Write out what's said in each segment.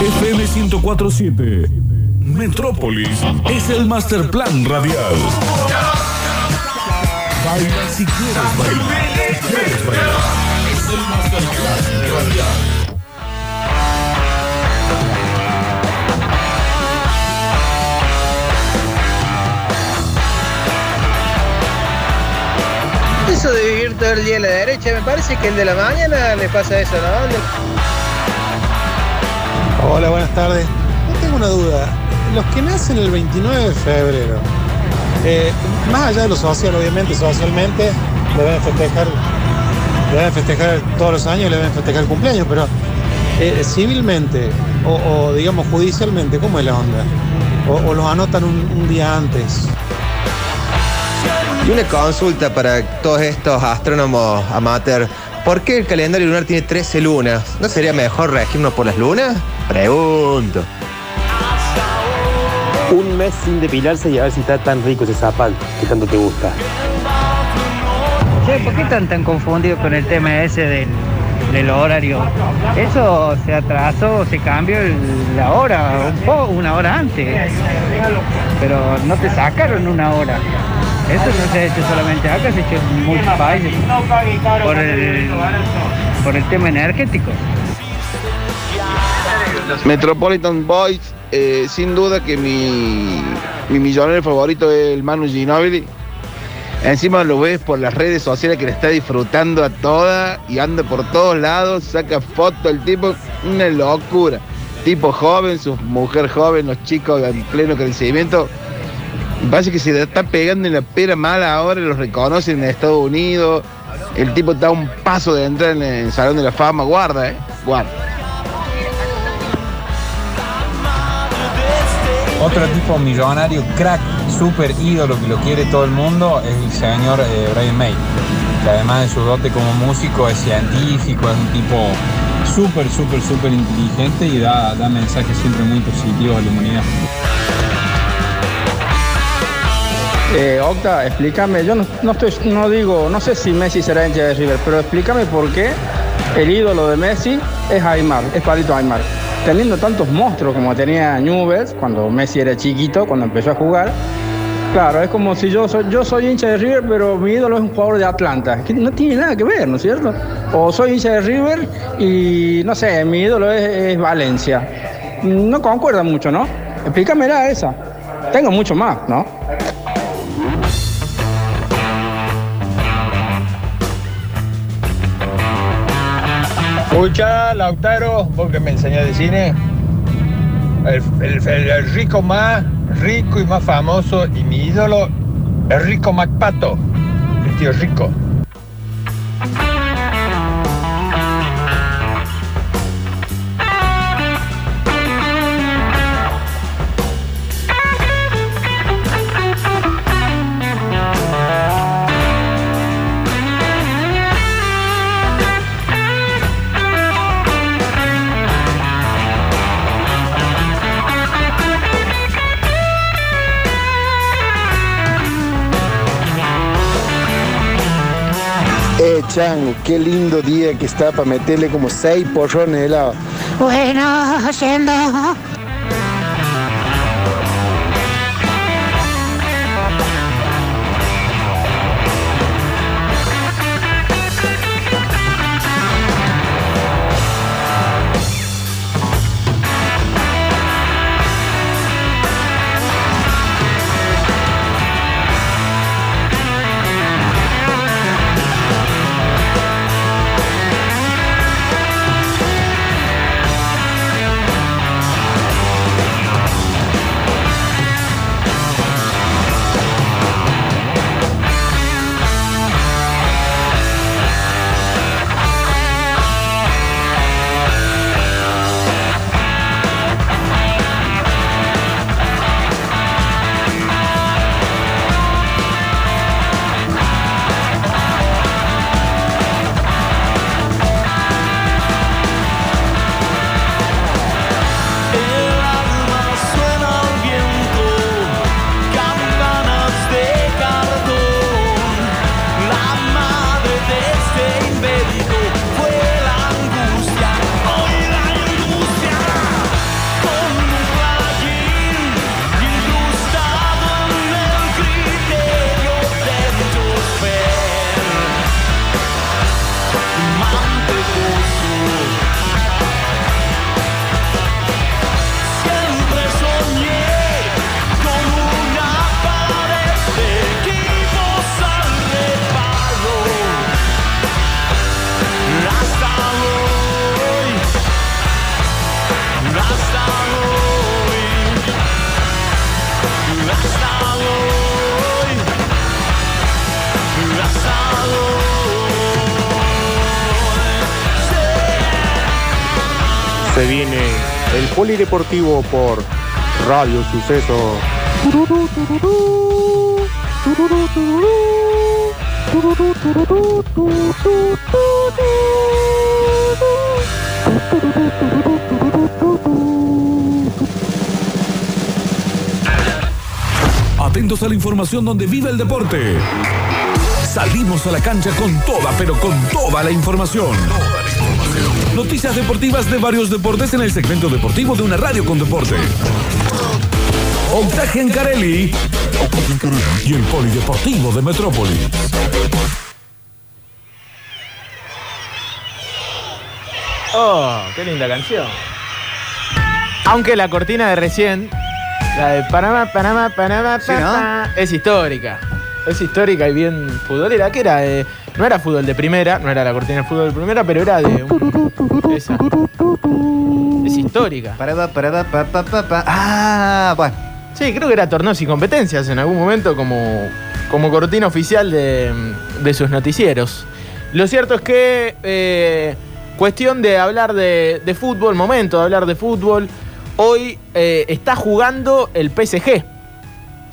FM 1047. Metrópolis es el master plan radial. Baila si quieres bailar. Quieres bailar. Es el master plan radial. Eso de vivir todo el día a la derecha, me parece que el de la mañana le pasa eso, ¿no? Hola, buenas tardes. Yo tengo una duda. Los que nacen el 29 de febrero, eh, más allá de lo social, obviamente, socialmente, deben festejar, deben festejar todos los años, deben festejar el cumpleaños, pero eh, civilmente o, digamos judicialmente, ¿cómo es la onda? O, los anotan un, un día antes. Y una consulta para todos estos astrónomos amateur. ¿Por qué el calendario lunar tiene 13 lunas? ¿No sería mejor regirnos por las lunas? Pregunto. Un mes sin depilarse y a ver si está tan rico ese zapato que tanto te gusta. Che, ¿por qué están tan confundidos con el tema ese del, del horario? Eso se atrasó, se cambió el- la hora, un poco, una hora antes. Pero no te sacaron una hora. Eso no se ha hecho solamente acá, se ha hecho en muchos países. Por el, por el tema energético. Metropolitan Boys, eh, sin duda que mi, mi millonario favorito es el Manu Ginobili. Encima lo ves por las redes sociales que le está disfrutando a toda y anda por todos lados, saca fotos el tipo, una locura. Tipo joven, su mujer joven, los chicos en pleno crecimiento. Parece que se le está pegando en la pera mala ahora, los reconocen en Estados Unidos. El tipo está a un paso de entrar en el Salón de la Fama, guarda, eh, guarda. Otro tipo millonario, crack, super ídolo que lo quiere todo el mundo es el señor eh, Brian May, que además de su dote como músico es científico, es un tipo súper, súper, súper inteligente y da, da mensajes siempre muy positivos a la humanidad. Eh, Octa, explícame, yo no, no estoy, no digo, no sé si Messi será hincha de River, pero explícame por qué el ídolo de Messi es Aymar, es Palito Aymar. Teniendo tantos monstruos como tenía Newell's cuando Messi era chiquito, cuando empezó a jugar, claro, es como si yo soy, yo soy hincha de River, pero mi ídolo es un jugador de Atlanta, que no tiene nada que ver, ¿no es cierto? O soy hincha de River y, no sé, mi ídolo es, es Valencia. No concuerda mucho, ¿no? Explícamela esa. Tengo mucho más, ¿no? Escucha, Lautaro, vos que me enseñás de cine. El, el- rico más rico y más famoso y mi ídolo, el rico MacPato, el tío rico. Chango, qué lindo día que está para meterle como seis porrones de helado. Bueno, yendo. Polideportivo por Radio Suceso. Atentos a la información donde vive el deporte. Salimos a la cancha con toda, pero con toda la información. Noticias deportivas de varios deportes en el segmento deportivo de una radio con deporte. Octaje en Carelli y el Polideportivo de Metrópolis. Oh, qué linda canción. Aunque la cortina de recién, la de Panamá, Panamá, Panamá, Sí, ¿no? Panamá, es histórica. Es histórica y bien futbolera. que era? Eh, no era fútbol de primera, no era la cortina de fútbol de primera, pero era de un- esa. Es histórica. Parada, parada, pa, pa, pa, pa. Ah, bueno. Sí, creo que era torneos y competencias en algún momento como, como cortina oficial de, de sus noticieros. Lo cierto es que, eh, cuestión de hablar de, de fútbol, momento de hablar de fútbol, hoy eh, está jugando el PSG.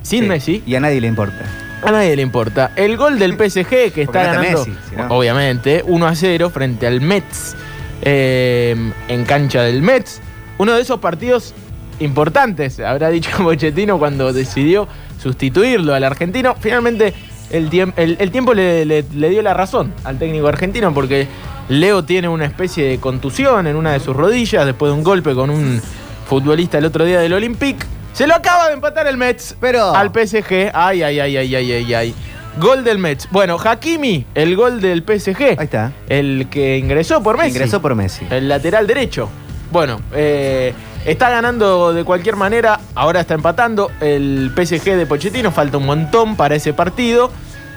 Sin Messi. Y a nadie le importa. A nadie le importa. El gol del PSG que está ganando, Messi, si no. obviamente, 1 a 0 frente al Mets, eh, en cancha del Mets. Uno de esos partidos importantes, habrá dicho Pochettino cuando decidió sustituirlo al argentino. Finalmente, el, tiemp- el- el tiempo le, le- le dio la razón al técnico argentino porque Leo tiene una especie de contusión en una de sus rodillas después de un golpe con un futbolista el otro día del Olympique. Se lo acaba de empatar el Mets al PSG. Ay, ay, ay, ay, ay, ay, ay. Gol del Mets. Bueno, Hakimi, el gol del PSG. Ahí está. El que ingresó por Messi. Ingresó por Messi. El lateral derecho. Bueno, eh, está ganando de cualquier manera. Ahora está empatando el PSG de Pochettino. Falta un montón para ese partido.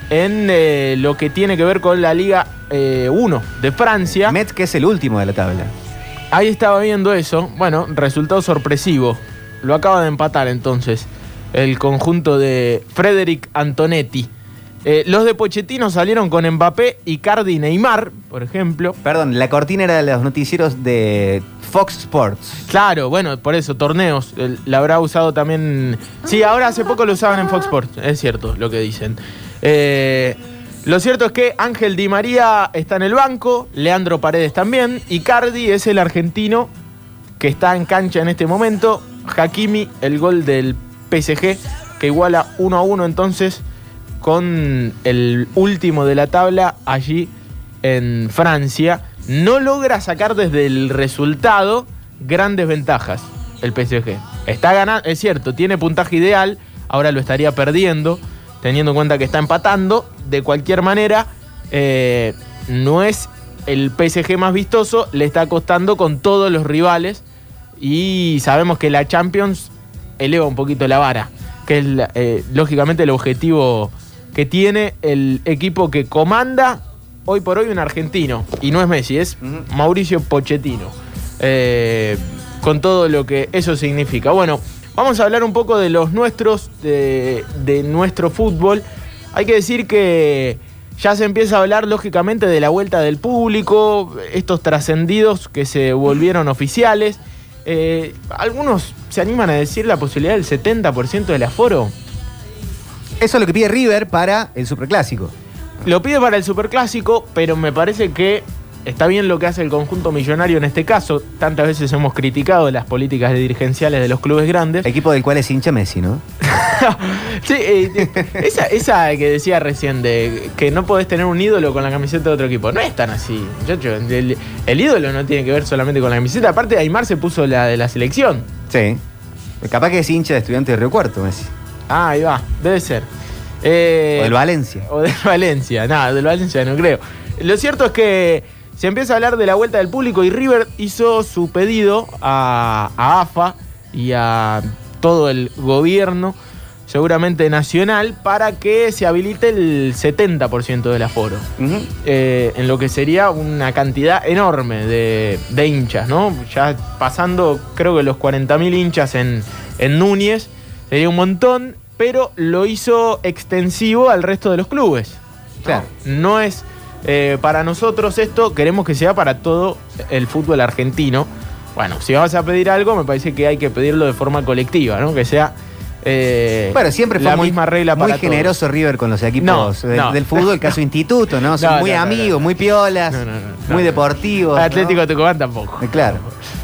En eh, lo que tiene que ver con la Liga 1 de Francia. Metz, que es el último de la tabla. Ahí estaba viendo eso. Bueno, resultado sorpresivo. Lo acaba de empatar entonces el conjunto de Frederic Antonetti. Eh, los de Pochettino salieron con Mbappé, Icardi y Neymar, por ejemplo. Perdón, la cortina era de los noticieros de Fox Sports. Claro, bueno, por eso, torneos. El- La habrá usado también. Sí, ahora hace poco lo usaban en Fox Sports, es cierto lo que dicen. Eh, lo cierto es que Ángel Di María está en el banco, Leandro Paredes también, y Cardi es el argentino que está en cancha en este momento. Hakimi, el gol del PSG, que iguala 1 a 1 entonces con el último de la tabla allí en Francia. No logra sacar desde el resultado grandes ventajas el PSG. Está ganando, es cierto, tiene puntaje ideal, ahora lo estaría perdiendo, teniendo en cuenta que está empatando. De cualquier manera, eh, no es el PSG más vistoso, le está costando con todos los rivales y sabemos que la Champions eleva un poquito la vara, que es eh, lógicamente el objetivo que tiene el equipo que comanda hoy por hoy un argentino, y no es Messi, es Mauricio Pochettino, eh, con todo lo que eso significa. Bueno, vamos a hablar un poco de los nuestros, de, de nuestro fútbol. Hay que decir que ya se empieza a hablar lógicamente de la vuelta del público, estos trascendidos que se volvieron oficiales. Eh, algunos se animan a decir la posibilidad del 70% del aforo. Eso es lo que pide River para el Superclásico. Lo pide para el Superclásico, pero me parece que está bien lo que hace el conjunto millonario en este caso. Tantas veces hemos criticado las políticas dirigenciales de los clubes grandes. Equipo del cual es hincha Messi, ¿no? Sí, eh, eh, esa, esa que decía recién de que no podés tener un ídolo con la camiseta de otro equipo. No es tan así, muchacho. El, el ídolo no tiene que ver solamente con la camiseta. Aparte, Aymar se puso la de la selección. Sí. Capaz que es hincha de estudiante de Río Cuarto, Messi. Ah, ahí va, debe ser. Eh, O del Valencia. O del Valencia, nada, del Valencia no creo. Lo cierto es que se empieza a hablar de la vuelta del público y River hizo su pedido a, a AFA y a todo el gobierno seguramente nacional, para que se habilite el 70% del aforo. Eh, en lo que sería una cantidad enorme de, de hinchas, ¿no? Ya pasando, creo que los 40.000 hinchas en, en Núñez, sería un montón, pero lo hizo extensivo al resto de los clubes. Claro. No es eh, para nosotros esto, queremos que sea para todo el fútbol argentino. Bueno, si vas a pedir algo, me parece que hay que pedirlo de forma colectiva, ¿no? Que sea eh, Bueno, siempre fue la muy, misma regla muy para todos. generoso River con los equipos No, del, no. del fútbol, el caso instituto, ¿no? Son muy amigos, muy piolas, muy deportivos. Atlético Tucumán tampoco. Eh, Claro.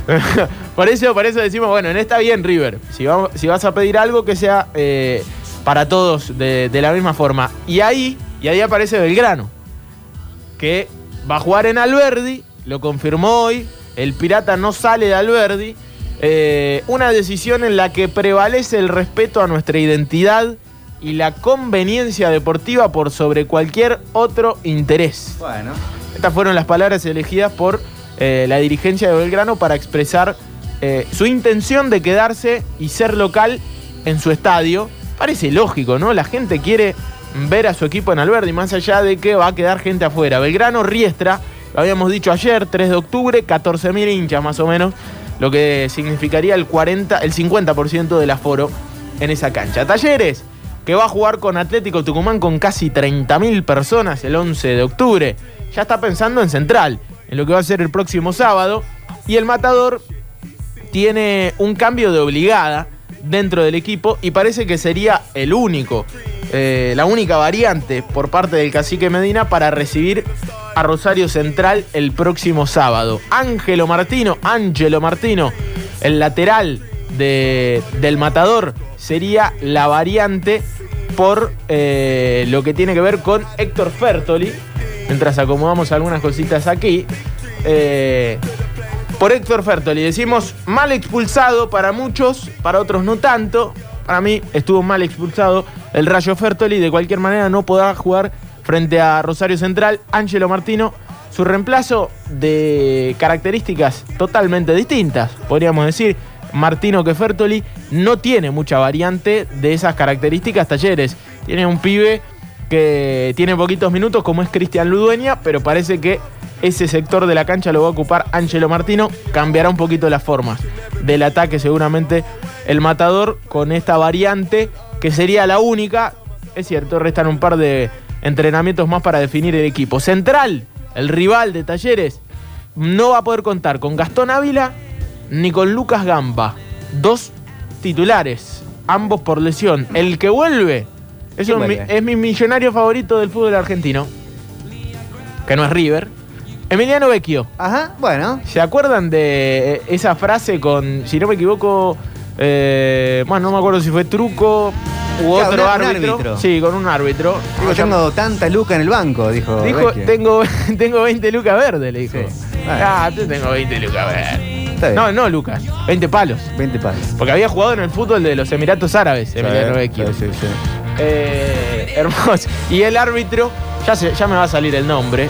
por, eso, por eso decimos, bueno, en esta bien River. Si, vamos- si vas a pedir algo que sea eh, para todos de, de la misma forma. Y ahí, y ahí aparece Belgrano, que va a jugar en Alberdi, lo confirmó hoy. El Pirata no sale de Alberdi. Eh, una decisión en la que prevalece el respeto a nuestra identidad y la conveniencia deportiva por sobre cualquier otro interés. Bueno. Estas fueron las palabras elegidas por eh, la dirigencia de Belgrano para expresar eh, su intención de quedarse y ser local en su estadio. Parece lógico, ¿no? La gente quiere ver a su equipo en Alberdi, más allá de que va a quedar gente afuera. Belgrano Riestra, lo habíamos dicho ayer, 3 de octubre, 14.000 hinchas más o menos, lo que significaría el, 40, el 50% del aforo en esa cancha. Talleres, que va a jugar con Atlético Tucumán con casi 30.000 personas el 11 de octubre. Ya está pensando en Central, en lo que va a ser el próximo sábado. Y el Matador tiene un cambio de obligada dentro del equipo y parece que sería el único, eh, la única variante por parte del cacique Medina para recibir a Rosario Central el próximo sábado. Ángelo Martino, Ángelo Martino, el lateral de- del Matador, sería la variante por eh, lo que tiene que ver con Héctor Fertoli. Mientras acomodamos algunas cositas aquí. eh, por Héctor Fertoli. Decimos mal expulsado para muchos, para otros no tanto. Para mí estuvo mal expulsado el Rayo Fertoli. De cualquier manera no podrá jugar frente a Rosario Central. Ángelo Martino, su reemplazo de características totalmente distintas, podríamos decir. Martino que Fertoli no tiene mucha variante de esas características talleres. Tiene un pibe que tiene poquitos minutos como es Cristian Ludueña, pero parece que ese sector de la cancha lo va a ocupar Ángelo Martino. Cambiará un poquito las formas del ataque seguramente el matador con esta variante que sería la única. Es cierto, restan un par de entrenamientos más para definir el equipo. Central, el rival de Talleres, no va a poder contar con Gastón Ávila ni con Lucas Gamba. Dos titulares, ambos por lesión. El que vuelve es, ¿Quién un mi- vuelve? es mi millonario favorito del fútbol argentino, que no es River. Emiliano Vecchio. Ajá, bueno. ¿Se acuerdan de eh, esa frase con, si no me equivoco, eh, bueno, no me acuerdo si fue truco u Claro, otro un- un árbitro? Sí, con un árbitro. Digo, tengo tanta luca en el banco, dijo. Dijo, Vecchio. tengo, tengo 20 lucas verdes, le dijo. Sí. Ah, yo tengo 20 lucas verdes. No, no, Lucas, 20 palos. 20 palos. Porque había jugado en el fútbol de los Emiratos Árabes, Emiliano Vecchio. Sí, sí, sí. Eh, hermoso. Y el árbitro, ya, se- ya me va a salir el nombre,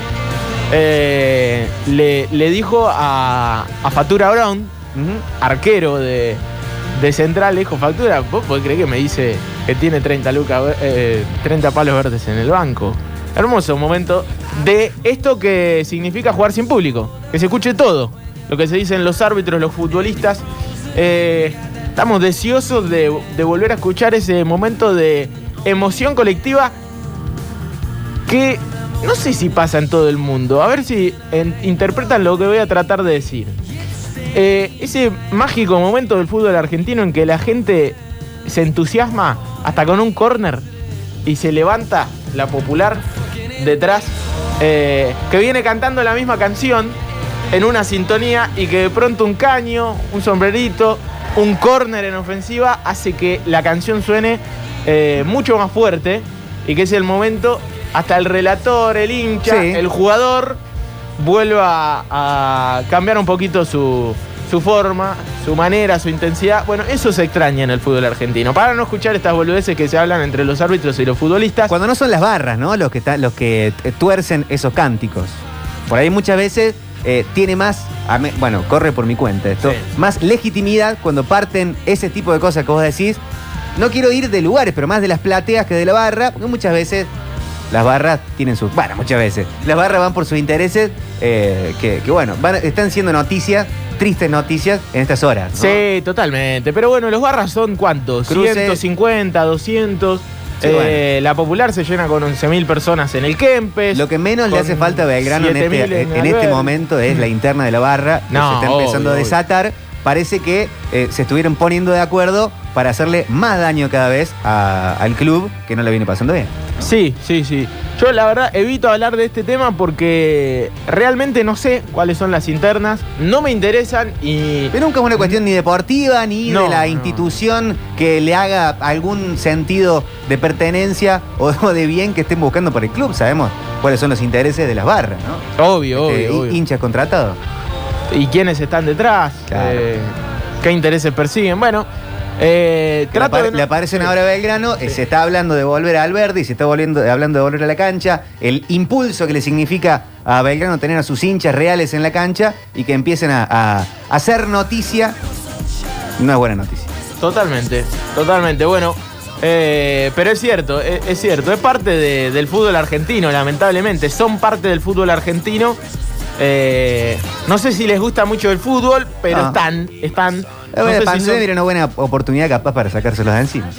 eh, le, le dijo a, a Fatura Brown, arquero de, de Central, le dijo, Factura, ¿vos podés creer que me dice que tiene 30, lucas, eh, 30 palos verdes en el banco? Hermoso momento de esto que significa jugar sin público, que se escuche todo, lo que se dicen los árbitros, los futbolistas. Eh, estamos deseosos de, de volver a escuchar ese momento de emoción colectiva que no sé si pasa en todo el mundo. A ver si interpretan lo que voy a tratar de decir. Eh, ese mágico momento del fútbol argentino en que la gente se entusiasma hasta con un córner y se levanta la popular detrás, eh, que viene cantando la misma canción en una sintonía y que de pronto un caño, un sombrerito, un córner en ofensiva hace que la canción suene eh, mucho más fuerte y que es el momento hasta el relator, el hincha, Sí. el jugador vuelva a cambiar un poquito su, su forma, su manera, su intensidad. Bueno, eso se extraña en el fútbol argentino. Para no escuchar estas boludeces que se hablan entre los árbitros y los futbolistas. Cuando no son las barras, ¿no? Los que, los que tuercen esos cánticos. Por ahí muchas veces eh, tiene más, bueno, corre por mi cuenta esto, Sí. más legitimidad cuando parten ese tipo de cosas que vos decís no quiero ir de lugares, pero más de las plateas que de la barra, porque muchas veces las barras tienen sus. Bueno, muchas veces. Las barras van por sus intereses, eh, que, que, bueno, van- están siendo noticias, tristes noticias en estas horas. ¿no? Sí, totalmente. Pero bueno, los barras son cuántos? Cruces. 150, 200. Sí, Eh, La popular se llena con 11.000 personas en el Kempes. Lo que menos le hace falta a Belgrano en 7.000 este, en este momento es la interna de la barra, que No, se está empezando obvio, a desatar. Parece que eh, se estuvieron poniendo de acuerdo para hacerle más daño cada vez a- al club que no le viene pasando bien. Sí, sí, sí. Yo la verdad evito hablar de este tema porque realmente no sé cuáles son las internas, no me interesan y... Pero nunca es una cuestión ni deportiva ni No, de la no. institución que le haga algún sentido de pertenencia o, de bien que estén buscando por el club. Sabemos cuáles son los intereses de las barras, ¿no? Obvio, Este, obvio, obvio. Hinchas contratados. ¿Y quiénes están detrás? Claro. Eh, ¿Qué intereses persiguen? Bueno, eh, le, apare- de no- le aparecen ahora a Belgrano, eh, se está hablando de volver al verde y se está volviendo, hablando de volver a la cancha, el impulso que le significa a Belgrano tener a sus hinchas reales en la cancha y que empiecen a, a- a hacer noticia, no es buena noticia. Totalmente, totalmente. Bueno, eh, pero es cierto, es, es cierto, es parte de- del fútbol argentino, lamentablemente. Son parte del fútbol argentino. Eh, no sé si les gusta mucho el fútbol, pero Ah. están, están. No sé si pandemia son- era una buena oportunidad capaz para sacárselos de encima.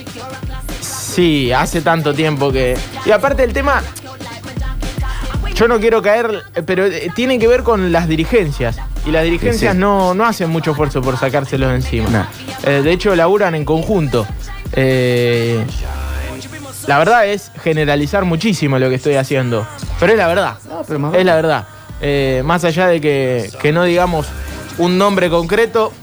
Sí, hace tanto tiempo que. Y aparte el tema. Yo no quiero caer, pero eh, tiene que ver con las dirigencias. Y las dirigencias Sí, sí. No, no hacen mucho esfuerzo por sacárselos de encima. No. Eh, de hecho, laburan en conjunto. Eh, la verdad es generalizar muchísimo lo que estoy haciendo. Pero es la verdad. es la verdad. Eh, más allá de que, que no digamos un nombre concreto,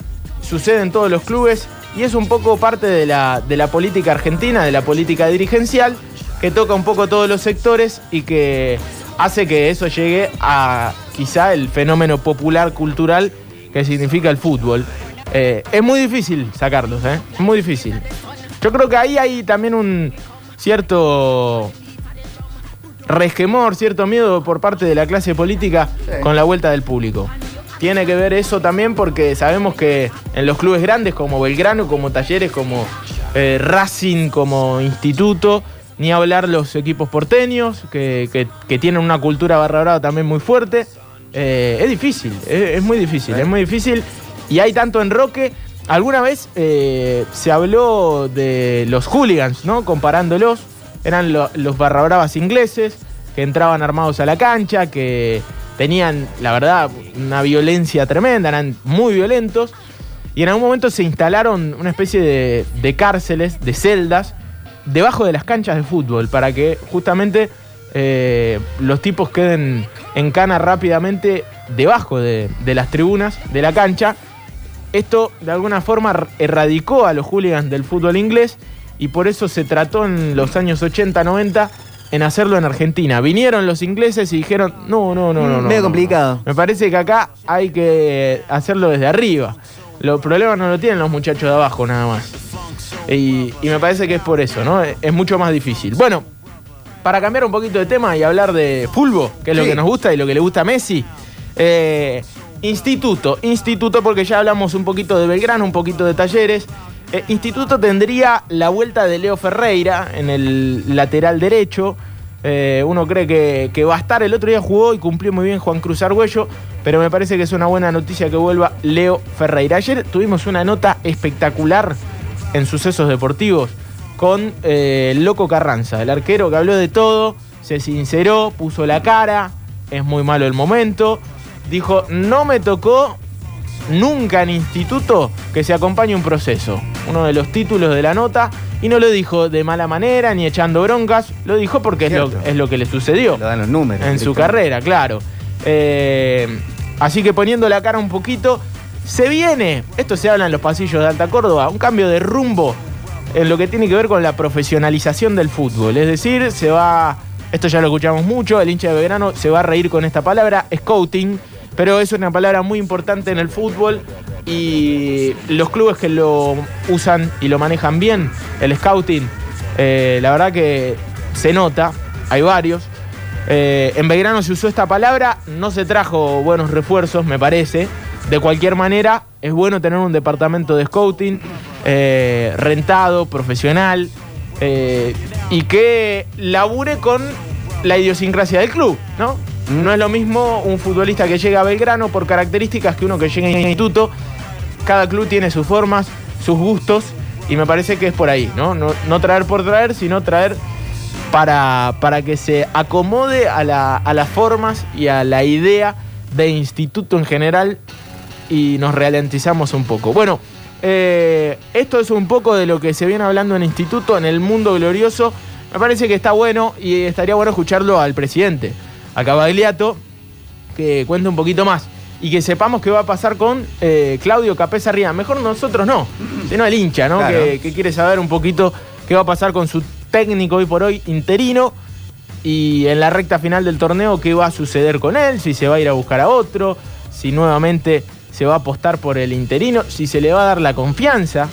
sucede en todos los clubes y es un poco parte de la, de la política argentina, de la política dirigencial, que toca un poco todos los sectores y que hace que eso llegue a quizá el fenómeno popular cultural que significa el fútbol. Eh, es muy difícil sacarlos, ¿eh? Es muy difícil. Yo creo que ahí hay también un cierto resquemor, cierto miedo por parte de la clase política con la vuelta del público. Tiene que ver eso también porque sabemos que en los clubes grandes como Belgrano, como Talleres, como eh, Racing, como Instituto, ni hablar los equipos porteños, que, que- tienen una cultura barra brava también muy fuerte. Eh, es difícil, es, muy difícil, es muy difícil. Y hay tanto enroque. Alguna vez eh, se habló de los hooligans, ¿no? Comparándolos. Eran lo- los barra bravas ingleses que entraban armados a la cancha, que tenían, la verdad, una violencia tremenda, eran muy violentos. Y en algún momento se instalaron una especie de, de cárceles, de celdas, debajo de las canchas de fútbol, para que justamente eh, los tipos queden en cana rápidamente debajo de, de las tribunas de la cancha. Esto de alguna forma er- erradicó a los hooligans del fútbol inglés y por eso se trató en los años 80-90 en hacerlo en Argentina. Vinieron los ingleses y dijeron, no, no, no, no. no, Medio no, complicado. no. Me parece que acá hay que hacerlo desde arriba. Los problemas no lo tienen los muchachos de abajo nada más. Y, y me parece que es por eso, ¿no? Es, mucho más difícil. Bueno, para cambiar un poquito de tema y hablar de fútbol, que es lo que nos gusta y lo que le gusta a Messi. eh, instituto, instituto, porque ya hablamos un poquito de Belgrano, un poquito de Talleres. Eh, instituto tendría la vuelta de Leo Ferreira en el lateral derecho. Eh, uno cree que, va a estar. El otro día jugó y cumplió muy bien Juan Cruz Argüello, pero me parece que es una buena noticia que vuelva Leo Ferreira. Ayer tuvimos una nota espectacular en sucesos deportivos con eh, Loco Carranza, el arquero que habló de todo, se sinceró, puso la cara, es muy malo el momento. Dijo, no me tocó nunca en instituto que se acompañe un proceso. Uno de los títulos de la nota. Y no lo dijo de mala manera ni echando broncas, lo dijo porque es lo, es lo que le sucedió Lo dan los números. en su carrera, claro. Eh, así que poniendo la cara un poquito, se viene, esto se habla en los pasillos de Alta Córdoba, un cambio de rumbo en lo que tiene que ver con la profesionalización del fútbol. Es decir, se va, esto ya lo escuchamos mucho, el hincha de Belgrano se va a reír con esta palabra, scouting, pero es una palabra muy importante en el fútbol y los clubes que lo usan y lo manejan bien, el scouting, eh, la verdad que se nota, hay varios. Eh, en Belgrano se usó esta palabra, no se trajo buenos refuerzos, me parece. de cualquier manera, es bueno tener un departamento de scouting eh, rentado, profesional, y que labure con la idiosincrasia del club, ¿no? No es lo mismo un futbolista que llega a Belgrano por características que uno que llega a instituto. Cada club tiene sus formas, sus gustos, y me parece que es por ahí, ¿no? No, traer por traer, sino traer para, para que se acomode a, la- a las formas y a la idea de instituto en general y nos ralentizamos un poco. Bueno, eh, esto es un poco de lo que se viene hablando en instituto, en el mundo glorioso. Me parece que está bueno y estaría bueno escucharlo al presidente, a Cavagliato, que cuente un poquito más y que sepamos qué va a pasar con eh, Claudio Capesa Arriba. Mejor nosotros no, sino el hincha, ¿no? Claro. Que, que quiere saber un poquito qué va a pasar con su técnico hoy por hoy interino y en la recta final del torneo qué va a suceder con él, si se va a ir a buscar a otro, si nuevamente se va a apostar por el interino, si se le va a dar la confianza,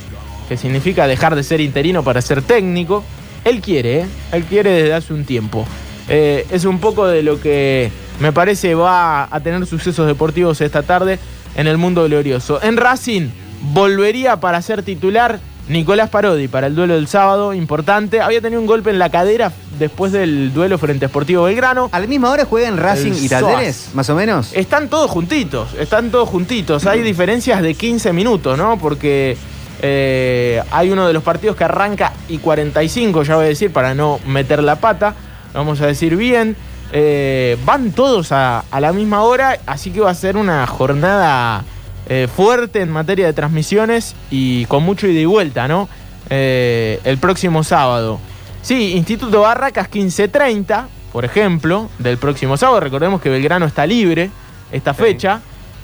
que significa dejar de ser interino para ser técnico. Él quiere, ¿eh? él quiere desde hace un tiempo. Eh, es un poco de lo que me parece va a tener sucesos deportivos esta tarde en el mundo glorioso. En Racing volvería para ser titular Nicolás Parodi para el duelo del sábado, importante. Había tenido un golpe en la cadera después del duelo frente a Sportivo Belgrano. ¿A la misma hora juegan Racing El y Talleres, más o menos? Están todos juntitos, están todos juntitos. Hay diferencias de 15 minutos, ¿no? Porque eh, hay uno de los partidos que arranca y 45, ya voy a decir, para no meter la pata. Vamos a decir bien. Eh, van todos a, a la misma hora, así que va a ser una jornada eh, fuerte en materia de transmisiones y con mucho ida y vuelta, ¿no? Eh, el próximo sábado. Sí, Instituto Barracas 15.30, por ejemplo, del próximo sábado. Recordemos que Belgrano está libre esta fecha.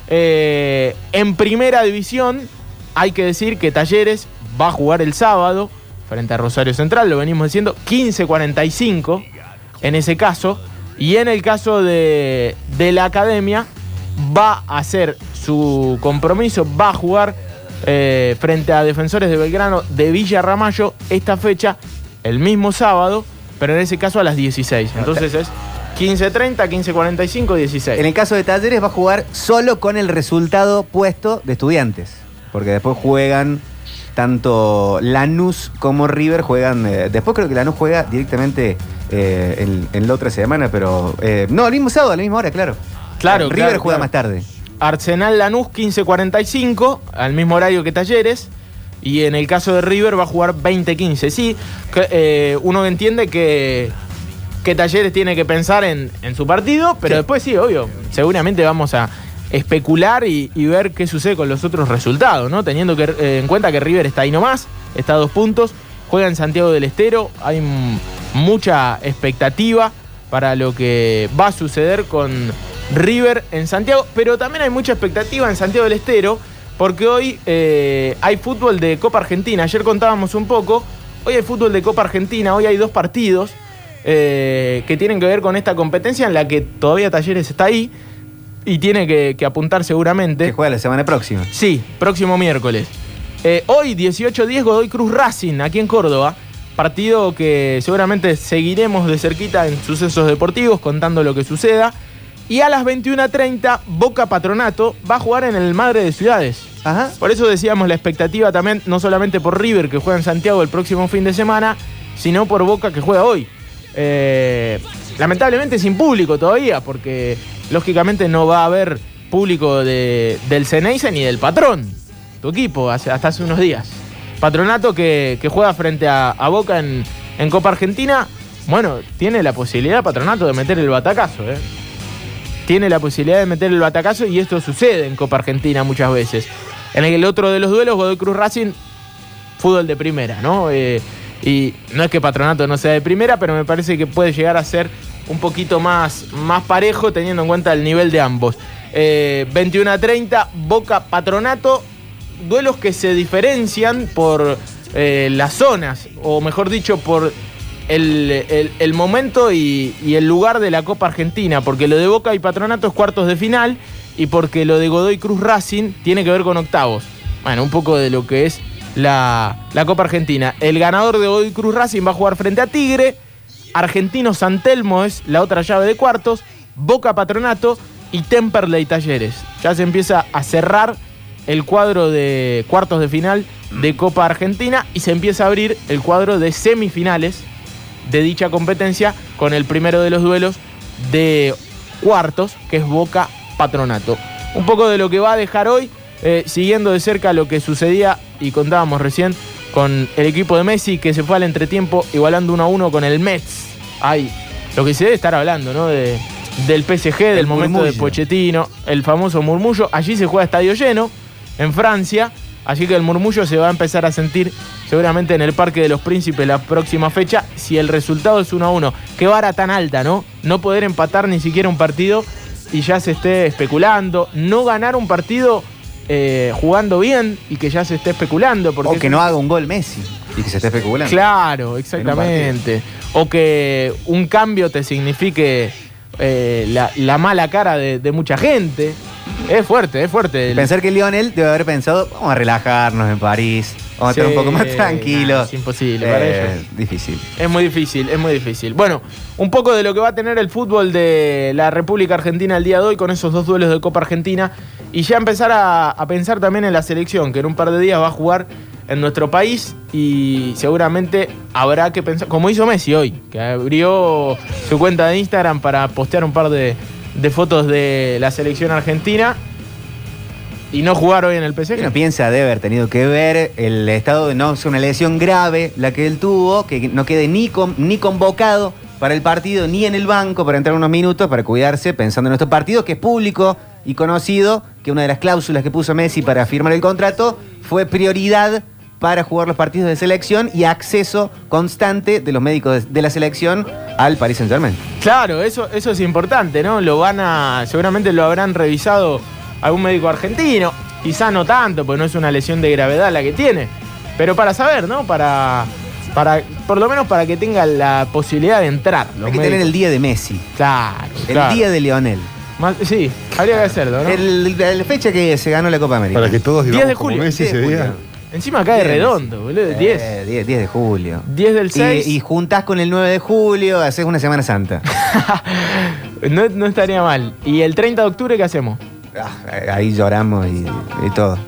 En primera división, hay que decir que Talleres va a jugar el sábado frente a Rosario Central, lo venimos diciendo, 15.45 en ese caso. Y en el caso de, de la academia, va a hacer su compromiso, va a jugar eh, frente a Defensores de Belgrano de Villa Ramallo esta fecha, el mismo sábado, pero en ese caso a las 16. Entonces es 15.30, 15.45, 16. En el caso de Talleres va a jugar solo con el resultado puesto de estudiantes. Porque después juegan tanto Lanús como River juegan. eh, después creo que Lanús juega directamente eh, en, en la otra semana, pero. eh, no, el mismo sábado, a la misma hora, claro. Claro, River claro, juega claro. más tarde. Arsenal Lanús 15.45, al mismo horario que Talleres. Y en el caso de River va a jugar 20.15. Sí, que, uno entiende que, que Talleres tiene que pensar en, en su partido, pero después sí, obvio, seguramente vamos a especular y, ver qué sucede con los otros resultados, ¿no? Teniendo que, eh, en cuenta que River está ahí nomás, está a dos puntos, juega en Santiago del Estero, hay mucha expectativa para lo que va a suceder con River en Santiago, pero también hay mucha expectativa en Santiago del Estero, porque hoy eh, hay fútbol de Copa Argentina, ayer contábamos un poco, hoy hay fútbol de Copa Argentina, hoy hay dos partidos eh, que tienen que ver con esta competencia en la que todavía Talleres está ahí y tiene que, que apuntar seguramente. Que juega la semana próxima. Sí, próximo miércoles. Eh, hoy, 18-10, Godoy Cruz Racing, aquí en Córdoba. Partido que seguramente seguiremos de cerquita en sucesos deportivos, contando lo que suceda. Y a las 21.30, Boca Patronato va a jugar en el Madre de Ciudades. Por eso decíamos la expectativa también, no solamente por River, que juega en Santiago el próximo fin de semana, sino por Boca, que juega hoy. Eh, lamentablemente sin público todavía, porque lógicamente no va a haber público de- del Ceneice ni del Patrón, tu equipo, hasta hace unos días. Patronato que, juega frente a, a Boca en, en Copa Argentina, bueno, tiene la posibilidad, Patronato, de meter el batacazo, ¿eh? Tiene la posibilidad de meter el batacazo y esto sucede en Copa Argentina muchas veces. En el otro de los duelos, Godoy Cruz Racing, fútbol de primera, ¿no? Eh, y no es que Patronato no sea de primera, pero me parece que puede llegar a ser un poquito más, más parejo teniendo en cuenta el nivel de ambos. Eh, 21 a 30, Boca Patronato, duelos que se diferencian por eh, las zonas, o mejor dicho, por el, el- el momento y, y el lugar de la Copa Argentina, porque lo de Boca y Patronato es cuartos de final y porque lo de Godoy Cruz Racing tiene que ver con octavos. Bueno, un poco de lo que es la, la Copa Argentina. El ganador de Godoy Cruz Racing va a jugar frente a Tigre, Argentino San Telmo es la otra llave de cuartos, Boca Patronato y Temperley Talleres. ya se empieza a cerrar el cuadro de cuartos de final de Copa Argentina y se empieza a abrir el cuadro de semifinales de dicha competencia con el primero de los duelos de cuartos, que es Boca Patronato. Un poco de lo que va a dejar hoy, eh, siguiendo de cerca lo que sucedía y contábamos recién con el equipo de Messi que se fue al entretiempo igualando 1 a 1 con el Mets. Ay, lo que se debe estar hablando, ¿no? De, del PSG, del momento de. Pochettino, el famoso murmullo. Allí se juega estadio lleno, en Francia. Así que el murmullo se va a empezar a sentir seguramente en el Parque de los Príncipes la próxima fecha si el resultado es 1 a 1. Qué vara tan alta, ¿no? No poder empatar ni siquiera un partido y ya se esté especulando. No ganar un partido eh, jugando bien y que ya se esté especulando. Porque O que no haga un gol Messi y que se esté especulando. Claro, exactamente. O que un cambio te signifique eh, la, la mala cara de, de mucha gente. Es fuerte, es fuerte. El- Pensar que Lionel debe haber pensado, vamos a relajarnos en París, vamos a estar un poco más tranquilos. es imposible para Eh, ellos. Difícil. Es muy difícil, es muy difícil. Bueno, un poco de lo que va a tener el fútbol de la República Argentina el día de hoy con esos dos duelos de Copa Argentina y ya empezar a, a pensar también en la selección, que en un par de días va a jugar en nuestro país y seguramente habrá que pensar, como hizo Messi hoy, que abrió su cuenta de Instagram para postear un par de, de fotos de la selección argentina y no jugar hoy en el PSG. Uno piensa de haber tenido que ver el estado de no ser una lesión grave la que él tuvo, que no quede ni, con- ni convocado para el partido ni en el banco para entrar unos minutos para cuidarse pensando en nuestro partido, que es público y conocido, que una de las cláusulas que puso Messi para firmar el contrato fue prioridad para jugar los partidos de selección y acceso constante de los médicos de, de la selección al Paris Saint Germain. Claro, eso, eso es importante, ¿no? Lo van a. Seguramente lo habrán revisado algún médico argentino. Quizá no tanto, porque no es una lesión de gravedad la que tiene. Pero para saber, ¿no? Para. Para, por lo menos para que tenga la posibilidad de entrar. los Hay que tener el día de Messi, Claro. el claro. día de Lionel. Más- sí, habría que hacerlo, ¿no? El- la fecha que se ganó la Copa América. Para que todos 10 digamos de como julio. Messi 10 de ese día. Encima cae 10 de redondo, boludo. 10. Eh, 10, 10 de julio. 10 del 6. Y, y juntás con el 9 de julio, haces una Semana Santa. No, no estaría mal. ¿Y el 30 de octubre qué hacemos? Ah, Ahí lloramos y, y todo.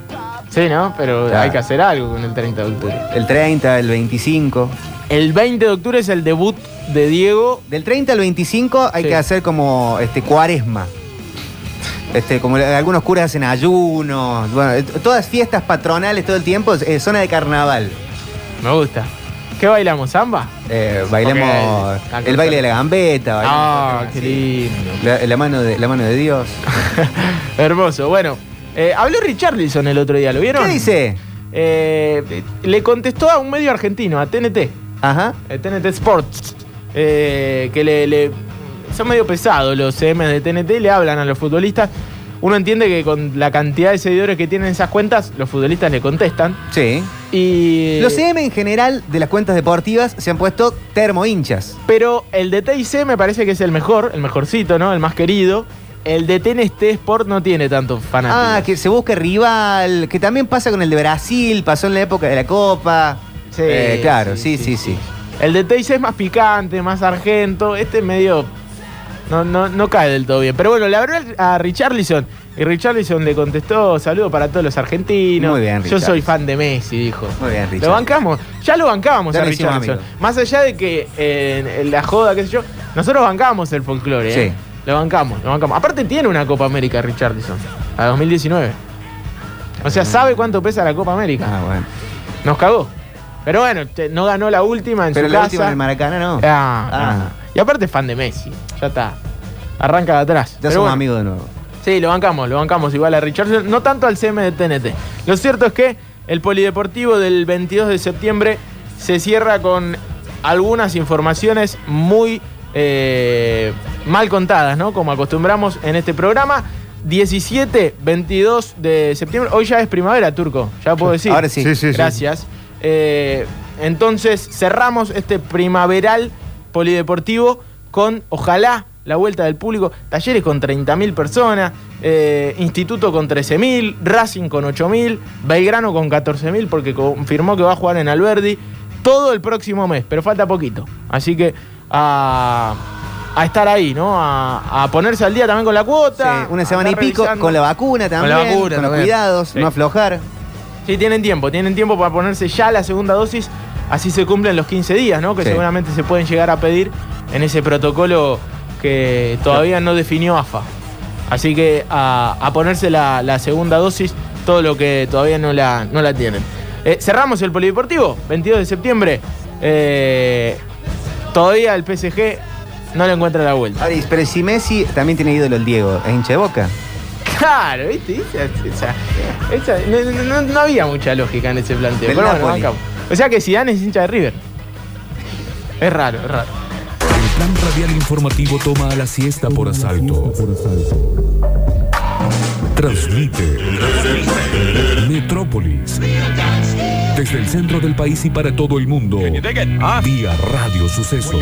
Sí, ¿no? Pero Claro. hay que hacer algo con el 30 de octubre. El 30, el 25. El 20 de octubre es el debut de Diego. Del 30 al 25 hay Sí. que hacer como este cuaresma. Este, como algunos curas hacen ayunos. Bueno, eh, todas fiestas patronales todo el tiempo, eh, zona de carnaval. Me gusta. ¿Qué bailamos? ¿Samba? Eh. La el baile de la gambeta. Ah, bailemos- qué lindo. La, la mano de, la mano de Dios. Hermoso. Bueno, eh, habló Richarlison el otro día, ¿lo vieron? ¿Qué dice? Eh, le contestó a un medio argentino, a TNT, Ajá. TNT Sports, que le, le- son medio pesados los CM de TNT, le hablan a los futbolistas. Uno entiende que con la cantidad de seguidores que tienen esas cuentas, los futbolistas le contestan. Sí. Y, Los CM en general de las cuentas deportivas se han puesto termo hinchas. Pero el de TIC me parece que es el mejor, el mejorcito, ¿no? El más querido. El de TNT Sport no tiene tanto fanáticos. Ah, que se busca rival, que también pasa con el de Brasil, pasó en la época de la Copa. Sí, Eh, claro, sí, sí, sí. El de TIC es más picante, más argento. Este medio. No, no, no cae del todo bien. Pero bueno, le habló a Richarlison. Y Richarlison le contestó: saludo para todos los argentinos. Muy bien, Yo soy Richarlison. fan de Messi, dijo. Muy bien, Lo Richard. bancamos. Ya lo bancábamos Ya a lo Richarlison. Más allá de que eh, en la joda, qué sé yo, nosotros bancamos el folclore. ¿eh? Sí. Lo bancamos, lo bancamos. Aparte tiene una Copa América Richarlison. A 2019. O sea, sabe cuánto pesa la Copa América. Ah, bueno. Nos cagó. Pero bueno, te- no ganó la última en Pero su la casa. última en el Maracaná no. Ah, Ah. ah. Y aparte es fan de Messi. Ya está. Arranca de atrás. Ya Pero somos bueno, amigos de nuevo. Sí, lo bancamos, lo bancamos igual a Richardson. No tanto al CM de TNT. Lo cierto es que el polideportivo del 22 de septiembre se cierra con algunas informaciones muy eh, mal contadas, ¿no? Como acostumbramos en este programa. 17, 22 de septiembre. Hoy ya es primavera, Turco. Ya puedo decir. Ahora sí. Sí, sí, sí. Gracias. Eh, entonces cerramos este primaveral polideportivo con, ojalá, la vuelta del público. Talleres con 30.000 personas, eh, Instituto con 13.000, Racing con 8.000, Belgrano con 14.000 porque confirmó que va a jugar en Alberdi todo el próximo mes, pero falta poquito. Así que a, a estar ahí, ¿no? A, a ponerse al día también con la cuota. Sí, una semana y pico revisando. con la vacuna también. Con la vacuna los también. cuidados, Sí. no aflojar. Sí, tienen tiempo, tienen tiempo para ponerse ya la segunda dosis, así se cumplen los 15 días, ¿no? Que Sí. seguramente se pueden llegar a pedir en ese protocolo que todavía no definió AFA. Así que a, a ponerse la, la segunda dosis, todo lo que todavía no la, no la tienen. Eh, cerramos el polideportivo, 22 de septiembre. Eh, todavía el PSG no le encuentra la vuelta. Y- pero si Messi también tiene ídolo el Diego, ¿es hincha de boca? Claro, ¿viste? Esa- esa- esa- no, no- no había mucha lógica en ese planteo. Pero bueno. O sea que Zidane es hincha de River. Es raro, es raro. El plan radial informativo toma a la siesta por asalto. Transmite Metrópolis. Desde el centro del país y para todo el mundo. Vía Radio Sucesos.